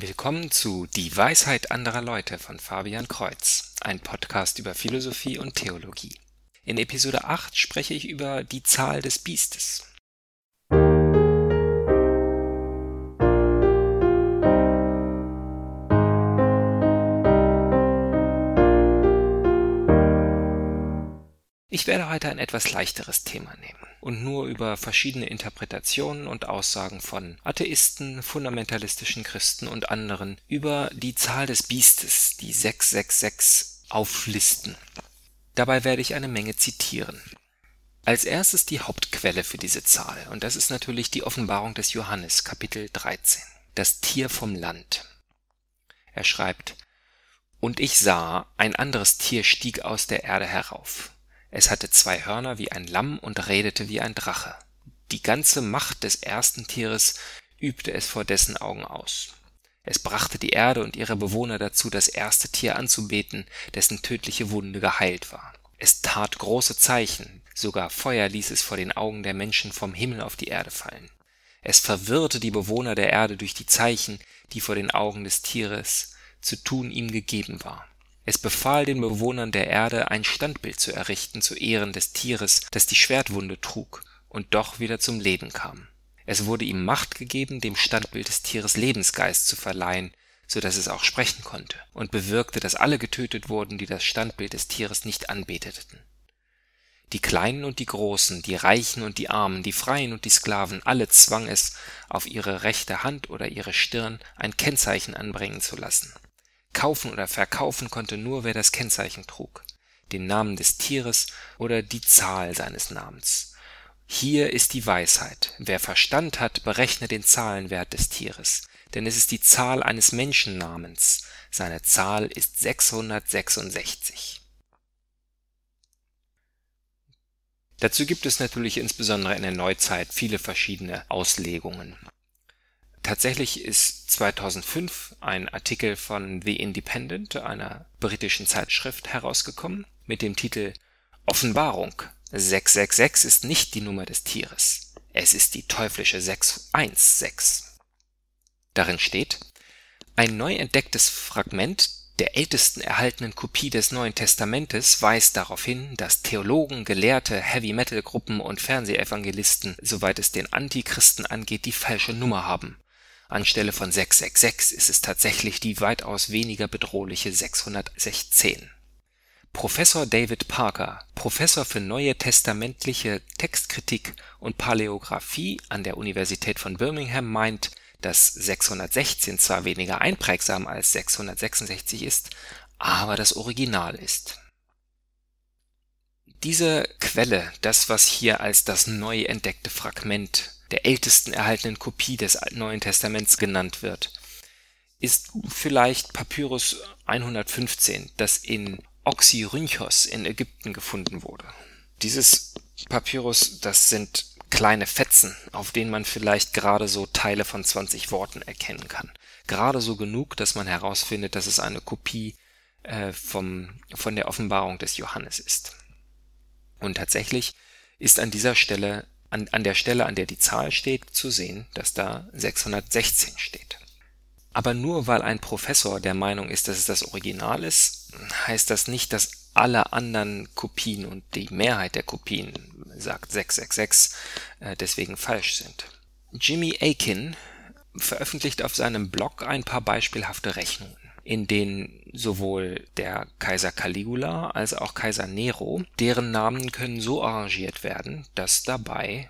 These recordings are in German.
Willkommen zu Die Weisheit anderer Leute von Fabian Kreuz, ein Podcast über Philosophie und Theologie. In Episode 8 spreche ich über die Zahl des Biestes. Ich werde heute ein etwas leichteres Thema nehmen und nur über verschiedene Interpretationen und Aussagen von Atheisten, fundamentalistischen Christen und anderen über die Zahl des Biestes, die 666, auflisten. Dabei werde ich eine Menge zitieren. Als erstes die Hauptquelle für diese Zahl, und das ist natürlich die Offenbarung des Johannes, Kapitel 13, das Tier vom Land. Er schreibt, Und ich sah, ein anderes Tier stieg aus der Erde herauf es hatte zwei Hörner wie ein Lamm und redete wie ein Drache. Die ganze Macht des ersten Tieres übte es vor dessen Augen aus. Es brachte die Erde und ihre Bewohner dazu, das erste Tier anzubeten, dessen tödliche Wunde geheilt war. Es tat große Zeichen, sogar Feuer ließ es vor den Augen der Menschen vom Himmel auf die Erde fallen. Es verwirrte die Bewohner der Erde durch die Zeichen, die vor den Augen des Tieres zu tun ihm gegeben war. Es befahl den Bewohnern der Erde, ein Standbild zu errichten zu Ehren des Tieres, das die Schwertwunde trug und doch wieder zum Leben kam. Es wurde ihm Macht gegeben, dem Standbild des Tieres Lebensgeist zu verleihen, so dass es auch sprechen konnte, und bewirkte, dass alle getötet wurden, die das Standbild des Tieres nicht anbeteten. Die Kleinen und die Großen, die Reichen und die Armen, die Freien und die Sklaven, alle zwang es, auf ihre rechte Hand oder ihre Stirn ein Kennzeichen anbringen zu lassen Kaufen oder verkaufen konnte nur, wer das Kennzeichen trug, den Namen des Tieres oder die Zahl seines Namens. Hier ist die Weisheit. Wer Verstand hat, berechne den Zahlenwert des Tieres, denn es ist die Zahl eines Menschennamens. Seine Zahl ist 666. Dazu gibt es natürlich insbesondere in der Neuzeit viele verschiedene Auslegungen Tatsächlich ist 2005 ein Artikel von The Independent, einer britischen Zeitschrift, herausgekommen mit dem Titel Offenbarung. 666 ist nicht die Nummer des Tieres, es ist die teuflische 616. Darin steht, ein neu entdecktes Fragment der ältesten erhaltenen Kopie des Neuen Testamentes weist darauf hin, dass Theologen, Gelehrte, Heavy-Metal-Gruppen und Fernsehevangelisten, soweit es den Antichristen angeht, die falsche Nummer haben Anstelle von 666 ist es tatsächlich die weitaus weniger bedrohliche 616. Professor David Parker, Professor für Neue Testamentliche Textkritik und Paläographie an der Universität von Birmingham meint, dass 616 zwar weniger einprägsam als 666 ist, aber das Original ist. Diese Quelle, das was hier als das neu entdeckte Fragment der ältesten erhaltenen Kopie des Neuen Testaments genannt wird, ist vielleicht Papyrus 115, das in Oxyrhynchos in Ägypten gefunden wurde. Dieses Papyrus, das sind kleine Fetzen, auf denen man vielleicht gerade so Teile von 20 Worten erkennen kann. Gerade so genug, dass man herausfindet, dass es eine Kopie äh, vom, von der Offenbarung des Johannes ist. Und tatsächlich ist an dieser Stelle an, an der Stelle, an der die Zahl steht, zu sehen, dass da 616 steht. Aber nur weil ein Professor der Meinung ist, dass es das Original ist, heißt das nicht, dass alle anderen Kopien und die Mehrheit der Kopien, sagt 666, äh, deswegen falsch sind. Jimmy Akin veröffentlicht auf seinem Blog ein paar beispielhafte Rechnungen in denen sowohl der Kaiser Caligula als auch Kaiser Nero, deren Namen können so arrangiert werden, dass dabei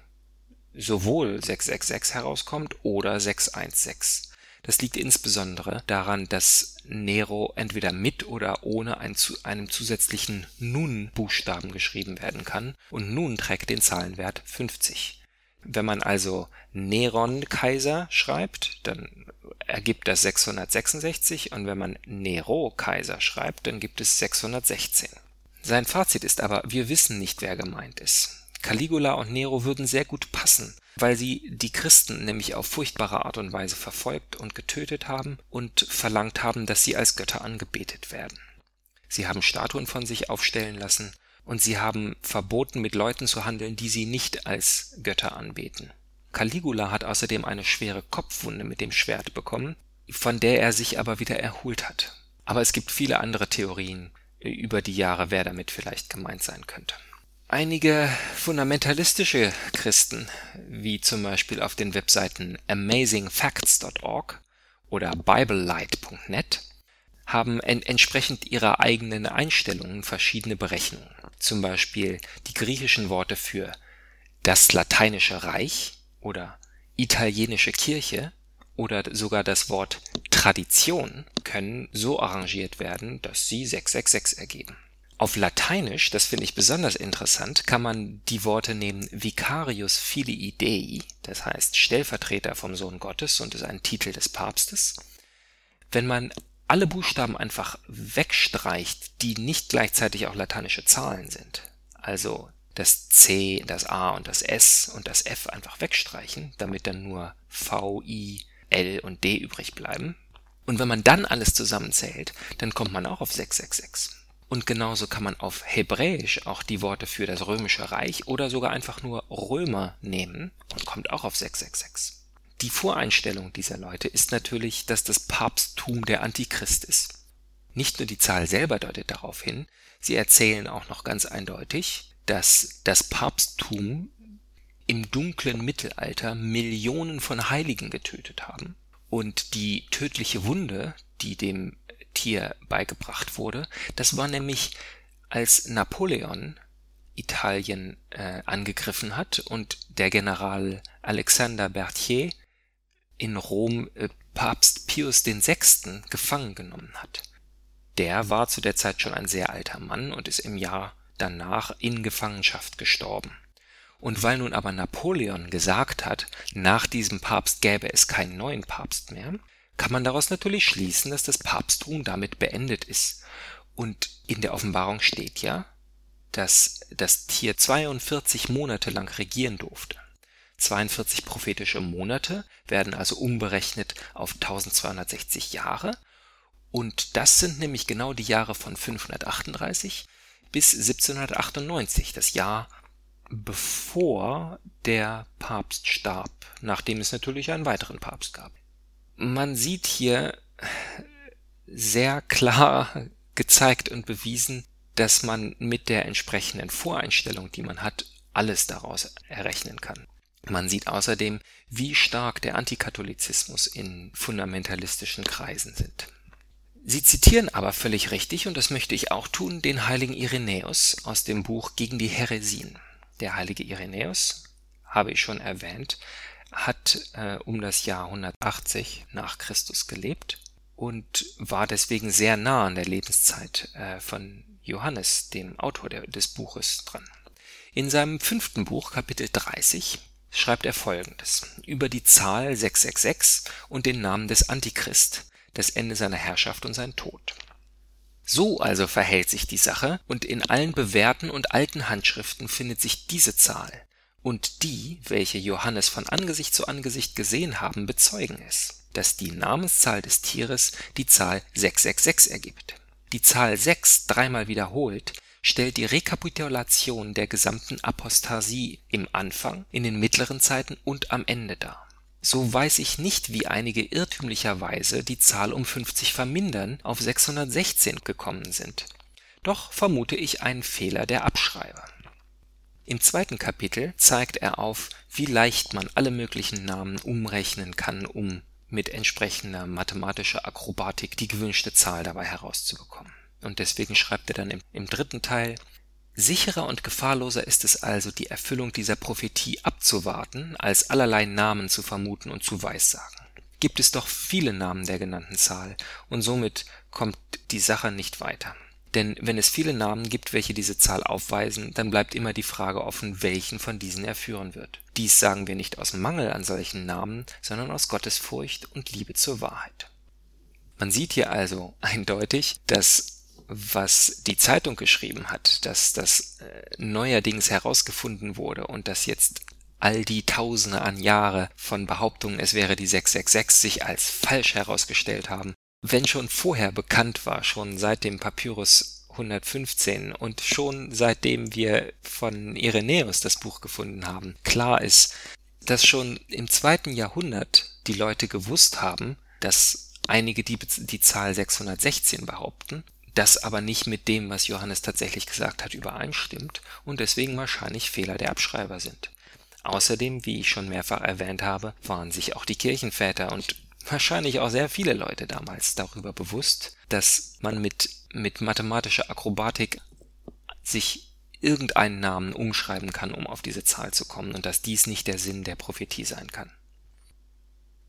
sowohl 666 herauskommt oder 616. Das liegt insbesondere daran, dass Nero entweder mit oder ohne ein, einem zusätzlichen Nun-Buchstaben geschrieben werden kann und Nun trägt den Zahlenwert 50. Wenn man also Neron Kaiser schreibt, dann ergibt das 666 und wenn man Nero Kaiser schreibt, dann gibt es 616. Sein Fazit ist aber, wir wissen nicht, wer gemeint ist. Caligula und Nero würden sehr gut passen, weil sie die Christen nämlich auf furchtbare Art und Weise verfolgt und getötet haben und verlangt haben, dass sie als Götter angebetet werden. Sie haben Statuen von sich aufstellen lassen und sie haben verboten, mit Leuten zu handeln, die sie nicht als Götter anbeten. Caligula hat außerdem eine schwere Kopfwunde mit dem Schwert bekommen, von der er sich aber wieder erholt hat. Aber es gibt viele andere Theorien über die Jahre, wer damit vielleicht gemeint sein könnte. Einige fundamentalistische Christen, wie zum Beispiel auf den Webseiten amazingfacts.org oder biblelight.net, haben en entsprechend ihrer eigenen Einstellungen verschiedene Berechnungen. Zum Beispiel die griechischen Worte für das lateinische Reich oder italienische Kirche oder sogar das Wort Tradition können so arrangiert werden, dass sie 666 ergeben. Auf Lateinisch, das finde ich besonders interessant, kann man die Worte nehmen Vicarius Filii Dei, das heißt Stellvertreter vom Sohn Gottes und ist ein Titel des Papstes. Wenn man alle Buchstaben einfach wegstreicht, die nicht gleichzeitig auch lateinische Zahlen sind, also das C, das A und das S und das F einfach wegstreichen, damit dann nur V, I, L und D übrig bleiben. Und wenn man dann alles zusammenzählt, dann kommt man auch auf 666. Und genauso kann man auf Hebräisch auch die Worte für das römische Reich oder sogar einfach nur Römer nehmen und kommt auch auf 666. Die Voreinstellung dieser Leute ist natürlich, dass das Papsttum der Antichrist ist. Nicht nur die Zahl selber deutet darauf hin, sie erzählen auch noch ganz eindeutig, dass das Papsttum im dunklen Mittelalter Millionen von Heiligen getötet haben und die tödliche Wunde, die dem Tier beigebracht wurde. Das war nämlich, als Napoleon Italien äh, angegriffen hat und der General Alexander Berthier in Rom äh, Papst Pius VI. gefangen genommen hat. Der war zu der Zeit schon ein sehr alter Mann und ist im Jahr danach in Gefangenschaft gestorben. Und weil nun aber Napoleon gesagt hat, nach diesem Papst gäbe es keinen neuen Papst mehr, kann man daraus natürlich schließen, dass das Papsttum damit beendet ist. Und in der Offenbarung steht ja, dass das Tier 42 Monate lang regieren durfte. 42 prophetische Monate werden also umberechnet auf 1260 Jahre. Und das sind nämlich genau die Jahre von 538 bis 1798, das Jahr bevor der Papst starb, nachdem es natürlich einen weiteren Papst gab man sieht hier sehr klar gezeigt und bewiesen, dass man mit der entsprechenden Voreinstellung, die man hat, alles daraus errechnen kann. Man sieht außerdem, wie stark der Antikatholizismus in fundamentalistischen Kreisen sind. Sie zitieren aber völlig richtig, und das möchte ich auch tun, den heiligen Irenäus aus dem Buch Gegen die Häresien. Der heilige Irenäus, habe ich schon erwähnt, hat äh, um das Jahr 180 nach Christus gelebt und war deswegen sehr nah an der Lebenszeit äh, von Johannes, dem Autor der, des Buches, dran. In seinem fünften Buch, Kapitel 30, schreibt er folgendes über die Zahl 666 und den Namen des Antichrist, das Ende seiner Herrschaft und sein Tod. So also verhält sich die Sache, und in allen bewährten und alten Handschriften findet sich diese Zahl, und die, welche Johannes von Angesicht zu Angesicht gesehen haben, bezeugen es, dass die Namenszahl des Tieres die Zahl 666 ergibt. Die Zahl 6 dreimal wiederholt stellt die Rekapitulation der gesamten Apostasie im Anfang, in den mittleren Zeiten und am Ende dar. So weiß ich nicht, wie einige irrtümlicherweise die Zahl um 50 vermindern auf 616 gekommen sind. Doch vermute ich einen Fehler der Abschreiber im zweiten Kapitel zeigt er auf, wie leicht man alle möglichen Namen umrechnen kann, um mit entsprechender mathematischer Akrobatik die gewünschte Zahl dabei herauszubekommen. Und deswegen schreibt er dann im, im dritten Teil Sicherer und gefahrloser ist es also, die Erfüllung dieser Prophetie abzuwarten, als allerlei Namen zu vermuten und zu weissagen. Gibt es doch viele Namen der genannten Zahl, und somit kommt die Sache nicht weiter denn wenn es viele Namen gibt, welche diese Zahl aufweisen, dann bleibt immer die Frage offen, welchen von diesen er führen wird. Dies sagen wir nicht aus Mangel an solchen Namen, sondern aus Gottesfurcht und Liebe zur Wahrheit. Man sieht hier also eindeutig, dass was die Zeitung geschrieben hat, dass das äh, neuerdings herausgefunden wurde und dass jetzt all die Tausende an Jahre von Behauptungen, es wäre die 666, sich als falsch herausgestellt haben, wenn schon vorher bekannt war, schon seit dem Papyrus 115 und schon seitdem wir von Irenäus das Buch gefunden haben, klar ist, dass schon im zweiten Jahrhundert die Leute gewusst haben, dass einige, die die Zahl 616 behaupten, das aber nicht mit dem, was Johannes tatsächlich gesagt hat, übereinstimmt und deswegen wahrscheinlich Fehler der Abschreiber sind. Außerdem, wie ich schon mehrfach erwähnt habe, waren sich auch die Kirchenväter und wahrscheinlich auch sehr viele Leute damals darüber bewusst, dass man mit, mit mathematischer Akrobatik sich irgendeinen Namen umschreiben kann, um auf diese Zahl zu kommen und dass dies nicht der Sinn der Prophetie sein kann.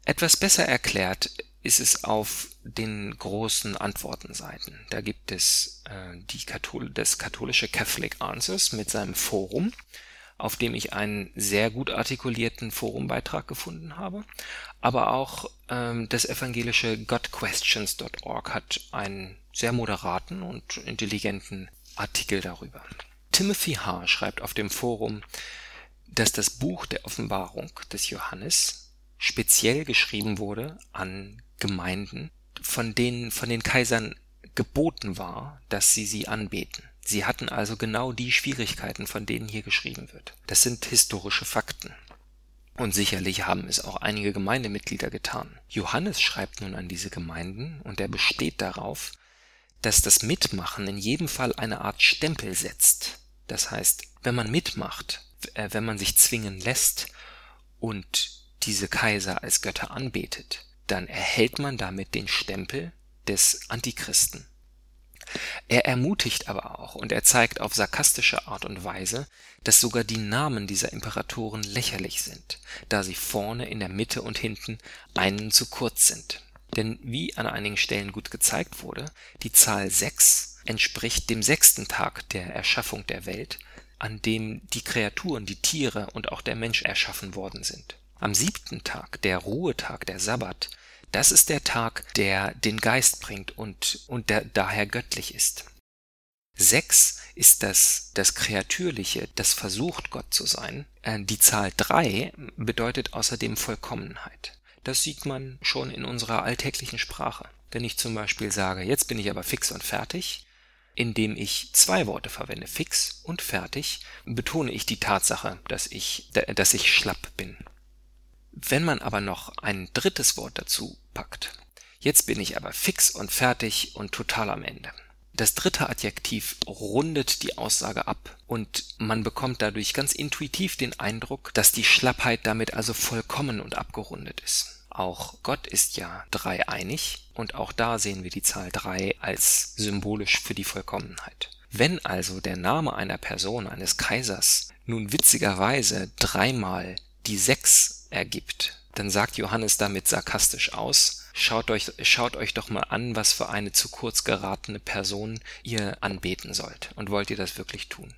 Etwas besser erklärt ist es auf den großen Antwortenseiten. Da gibt es äh, die Kathol das katholische Catholic Answers mit seinem Forum, auf dem ich einen sehr gut artikulierten Forumbeitrag gefunden habe. Aber auch ähm, das evangelische godquestions.org hat einen sehr moderaten und intelligenten Artikel darüber. Timothy H. schreibt auf dem Forum, dass das Buch der Offenbarung des Johannes speziell geschrieben wurde an Gemeinden, von denen von den Kaisern geboten war, dass sie sie anbeten. Sie hatten also genau die Schwierigkeiten, von denen hier geschrieben wird. Das sind historische Fakten. Und sicherlich haben es auch einige Gemeindemitglieder getan. Johannes schreibt nun an diese Gemeinden und er besteht darauf, dass das Mitmachen in jedem Fall eine Art Stempel setzt. Das heißt, wenn man mitmacht, äh, wenn man sich zwingen lässt und diese Kaiser als Götter anbetet, dann erhält man damit den Stempel des Antichristen. Er ermutigt aber auch und er zeigt auf sarkastische Art und Weise, dass sogar die Namen dieser Imperatoren lächerlich sind, da sie vorne, in der Mitte und hinten einen zu kurz sind. Denn wie an einigen Stellen gut gezeigt wurde, die Zahl 6 entspricht dem sechsten Tag der Erschaffung der Welt, an dem die Kreaturen, die Tiere und auch der Mensch erschaffen worden sind. Am siebten Tag, der Ruhetag, der Sabbat, das ist der Tag, der den Geist bringt und, und der daher göttlich ist. Sechs ist das, das Kreatürliche, das versucht Gott zu sein. Äh, die Zahl drei bedeutet außerdem Vollkommenheit. Das sieht man schon in unserer alltäglichen Sprache. Wenn ich zum Beispiel sage, jetzt bin ich aber fix und fertig, indem ich zwei Worte verwende, fix und fertig, betone ich die Tatsache, dass ich, dass ich schlapp bin. Wenn man aber noch ein drittes Wort dazu packt, jetzt bin ich aber fix und fertig und total am Ende. Das dritte Adjektiv rundet die Aussage ab und man bekommt dadurch ganz intuitiv den Eindruck, dass die Schlappheit damit also vollkommen und abgerundet ist. Auch Gott ist ja dreieinig und auch da sehen wir die Zahl drei als symbolisch für die Vollkommenheit. Wenn also der Name einer Person, eines Kaisers, nun witzigerweise dreimal die sechs ergibt, dann sagt Johannes damit sarkastisch aus, schaut euch, schaut euch doch mal an, was für eine zu kurz geratene Person ihr anbeten sollt. Und wollt ihr das wirklich tun?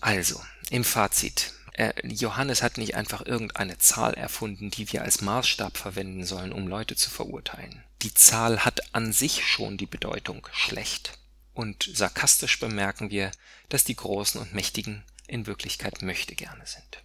Also, im Fazit. Äh, Johannes hat nicht einfach irgendeine Zahl erfunden, die wir als Maßstab verwenden sollen, um Leute zu verurteilen. Die Zahl hat an sich schon die Bedeutung schlecht. Und sarkastisch bemerken wir, dass die Großen und Mächtigen in Wirklichkeit möchte gerne sind.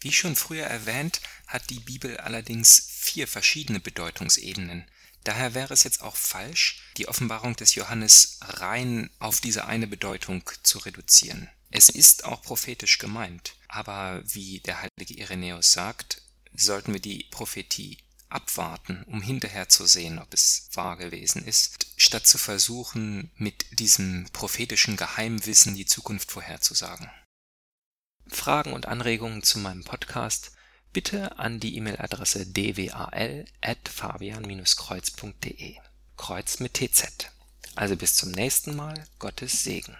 Wie schon früher erwähnt, hat die Bibel allerdings vier verschiedene Bedeutungsebenen. Daher wäre es jetzt auch falsch, die Offenbarung des Johannes rein auf diese eine Bedeutung zu reduzieren. Es ist auch prophetisch gemeint, aber wie der heilige Irenäus sagt, sollten wir die Prophetie abwarten, um hinterher zu sehen, ob es wahr gewesen ist, statt zu versuchen, mit diesem prophetischen Geheimwissen die Zukunft vorherzusagen. Fragen und Anregungen zu meinem Podcast bitte an die E-Mail-Adresse dwal@fabian-kreuz.de. Kreuz mit TZ. Also bis zum nächsten Mal. Gottes Segen.